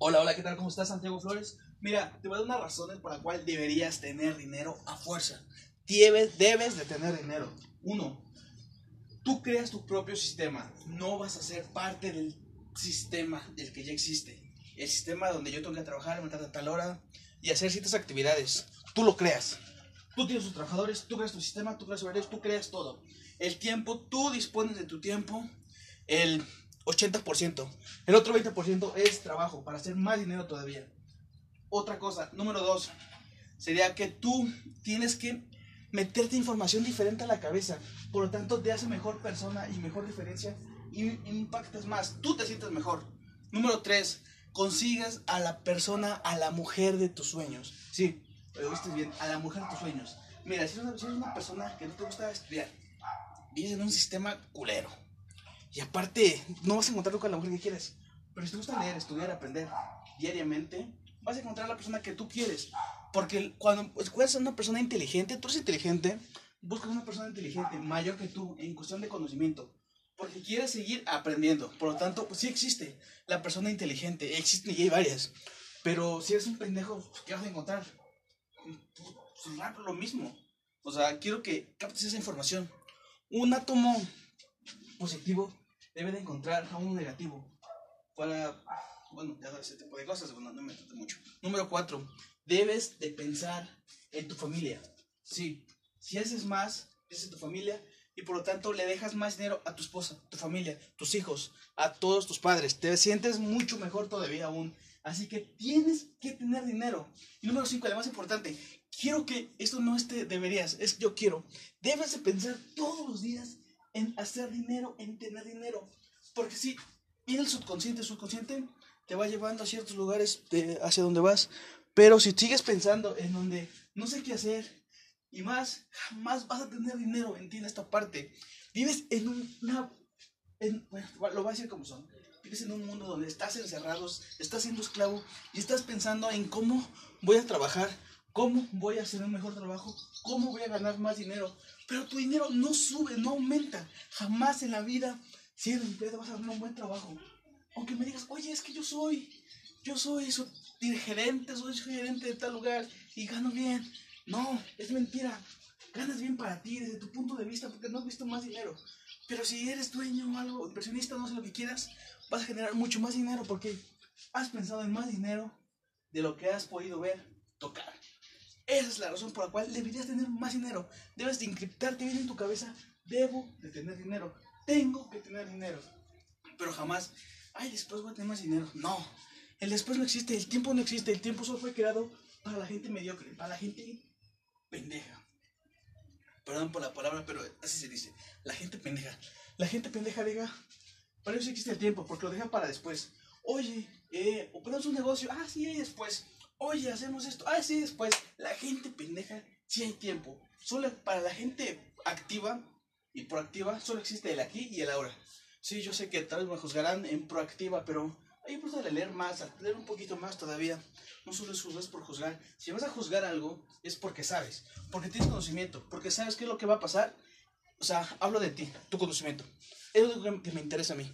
Hola, hola, ¿qué tal? ¿Cómo estás, Santiago Flores? Mira, te voy a dar unas razones por las cuales deberías tener dinero a fuerza. Debes, debes de tener dinero. Uno, tú creas tu propio sistema. No vas a ser parte del sistema del que ya existe. El sistema donde yo tengo que trabajar, levantar a tal hora y hacer ciertas actividades. Tú lo creas. Tú tienes tus trabajadores, tú creas tu sistema, tú creas horarios, tú creas todo. El tiempo, tú dispones de tu tiempo. El 80%. El otro 20% es trabajo para hacer más dinero todavía. Otra cosa, número dos, sería que tú tienes que meterte información diferente a la cabeza. Por lo tanto, te hace mejor persona y mejor diferencia y impactas más. Tú te sientes mejor. Número tres, consigas a la persona, a la mujer de tus sueños. Sí, lo viste bien, a la mujer de tus sueños. Mira, si eres una, persona que no te gusta estudiar, vives en un sistema culero y aparte, no vas a encontrar con la mujer que quieres. Pero si te gusta leer, estudiar, aprender diariamente, vas a encontrar la persona que tú quieres. Porque cuando escuchas a una persona inteligente, tú eres inteligente, buscas una persona inteligente, mayor que tú, en cuestión de conocimiento. Porque quieres seguir aprendiendo. Por lo tanto, pues sí existe la persona inteligente. Existen y hay varias. Pero si eres un pendejo, ¿qué vas a encontrar? Pues, lo mismo. O sea, quiero que captes esa información. Un átomo positivo debe de encontrar a uno negativo para, bueno, ya ese tipo de cosas, no me trate mucho. Número cuatro, debes de pensar en tu familia. Sí, si haces más, es en tu familia y por lo tanto le dejas más dinero a tu esposa, tu familia, tus hijos, a todos tus padres. Te sientes mucho mejor todavía aún. Así que tienes que tener dinero. Y número cinco, además importante, quiero que esto no esté deberías, es yo quiero. Debes de pensar todos los días en hacer dinero, en tener dinero. Porque si viene el subconsciente, subconsciente te va llevando a ciertos lugares de, hacia donde vas. Pero si sigues pensando en donde no sé qué hacer y más, jamás vas a tener dinero. Entiende esta parte. Vives en una. bueno, lo voy a decir como son. Vives en un mundo donde estás encerrado, estás siendo esclavo y estás pensando en cómo voy a trabajar, cómo voy a hacer un mejor trabajo, cómo voy a ganar más dinero. Pero tu dinero no sube, no aumenta. Jamás en la vida, si eres empleado, vas a hacer un buen trabajo. Aunque me digas, oye, es que yo soy, yo soy su gerente, soy gerente de tal lugar y gano bien. No, es mentira. Ganas bien para ti, desde tu punto de vista, porque no has visto más dinero. Pero si eres dueño o algo, inversionista, no sé lo que quieras, vas a generar mucho más dinero porque has pensado en más dinero de lo que has podido ver, tocar. Esa es la razón por la cual deberías tener más dinero. Debes de encriptarte bien en tu cabeza. Debo de tener dinero. Tengo que tener dinero. Pero jamás, ay, después voy a tener más dinero. No, el después no existe, el tiempo no existe. El tiempo solo fue creado para la gente mediocre, para la gente pendeja. Perdón por la palabra, pero así se dice. La gente pendeja. La gente pendeja diga, para eso existe el tiempo, porque lo deja para después. Oye, eh, operamos un negocio. Ah, sí, después oye, hacemos esto, ah, sí, después, la gente pendeja, sí hay tiempo. Solo para la gente activa y proactiva, solo existe el aquí y el ahora. Sí, yo sé que tal vez me juzgarán en proactiva, pero hay que de leer más, leer un poquito más todavía. No solo es juzgar por juzgar. Si vas a juzgar algo, es porque sabes, porque tienes conocimiento, porque sabes qué es lo que va a pasar. O sea, hablo de ti, tu conocimiento. Es lo que me interesa a mí.